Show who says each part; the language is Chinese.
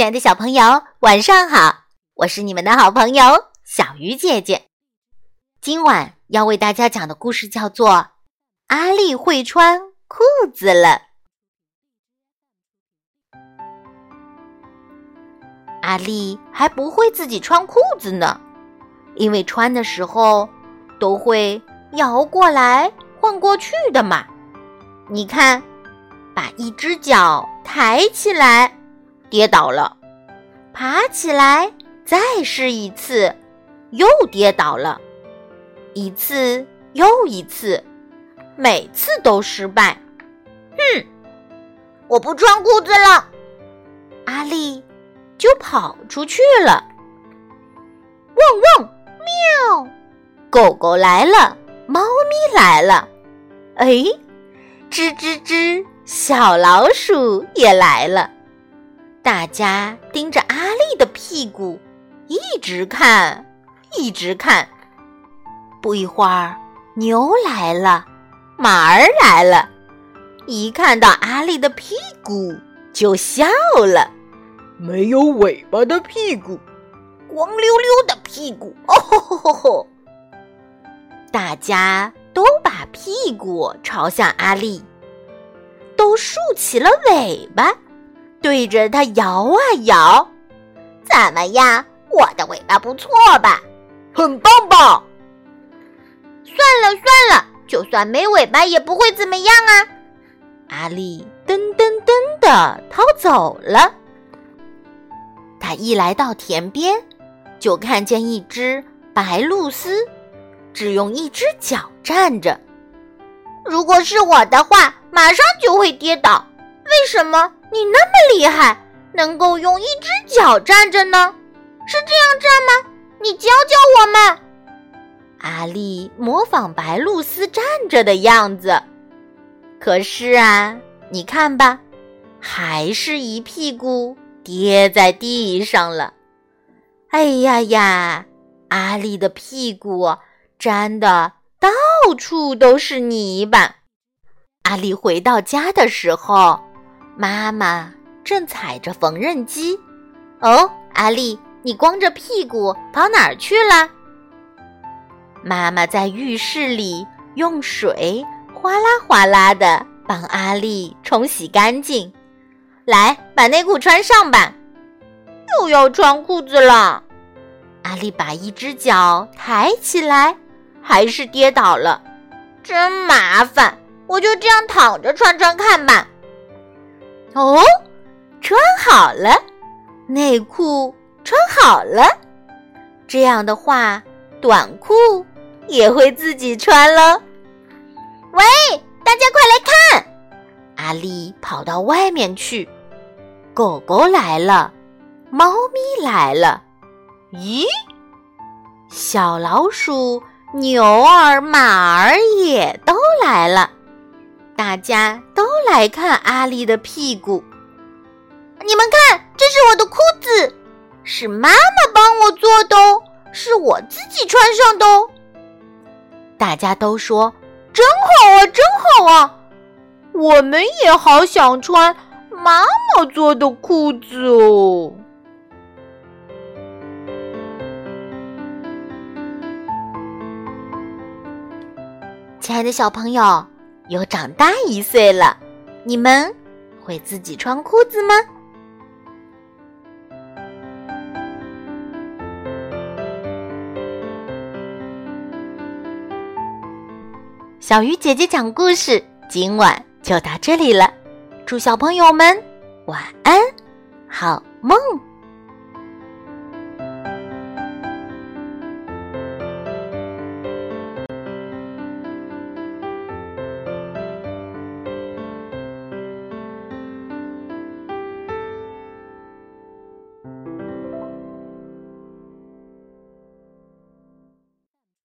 Speaker 1: 亲爱的小朋友，晚上好！我是你们的好朋友小鱼姐姐。今晚要为大家讲的故事叫做《阿丽会穿裤子了》。阿丽还不会自己穿裤子呢，因为穿的时候都会摇过来晃过去的嘛。你看，把一只脚抬起来。跌倒了，爬起来，再试一次，又跌倒了，一次又一次，每次都失败。
Speaker 2: 哼，我不穿裤子了，
Speaker 1: 阿丽就跑出去了。
Speaker 2: 汪汪，喵！
Speaker 1: 狗狗来了，猫咪来了，哎，吱吱吱，小老鼠也来了。大家盯着阿丽的屁股，一直看，一直看。不一会儿，牛来了，马儿来了，一看到阿丽的屁股就笑了。
Speaker 3: 没有尾巴的屁股，
Speaker 2: 光溜溜的屁股，哦吼吼吼吼！
Speaker 1: 大家都把屁股朝向阿丽，都竖起了尾巴。对着它摇啊摇，
Speaker 2: 怎么样？我的尾巴不错吧？
Speaker 3: 很棒棒？
Speaker 2: 算了算了，就算没尾巴也不会怎么样啊！
Speaker 1: 阿丽噔噔噔的逃走了。他一来到田边，就看见一只白鹭鸶，只用一只脚站着。
Speaker 2: 如果是我的话，马上就会跌倒。为什么？你那么厉害，能够用一只脚站着呢？是这样站吗？你教教我们。
Speaker 1: 阿丽模仿白露丝站着的样子，可是啊，你看吧，还是一屁股跌在地上了。哎呀呀，阿丽的屁股沾的到处都是泥巴。阿丽回到家的时候。妈妈正踩着缝纫机，哦，阿丽，你光着屁股跑哪儿去了？妈妈在浴室里用水哗啦哗啦的帮阿丽冲洗干净。来，把内裤穿上吧。
Speaker 2: 又要穿裤子了。
Speaker 1: 阿丽把一只脚抬起来，还是跌倒了，
Speaker 2: 真麻烦。我就这样躺着穿穿看吧。
Speaker 1: 哦，穿好了，内裤穿好了，这样的话，短裤也会自己穿了。
Speaker 2: 喂，大家快来看！
Speaker 1: 阿丽跑到外面去，狗狗来了，猫咪来了，咦，小老鼠、牛儿、马儿也都来了。大家来看阿丽的屁股。
Speaker 2: 你们看，这是我的裤子，是妈妈帮我做的哦，是我自己穿上的哦。
Speaker 1: 大家都说
Speaker 2: 真好啊，真好啊！我们也好想穿妈妈做的裤子哦。
Speaker 1: 亲爱的小朋友。又长大一岁了，你们会自己穿裤子吗？小鱼姐姐讲故事，今晚就到这里了。祝小朋友们晚安，好梦。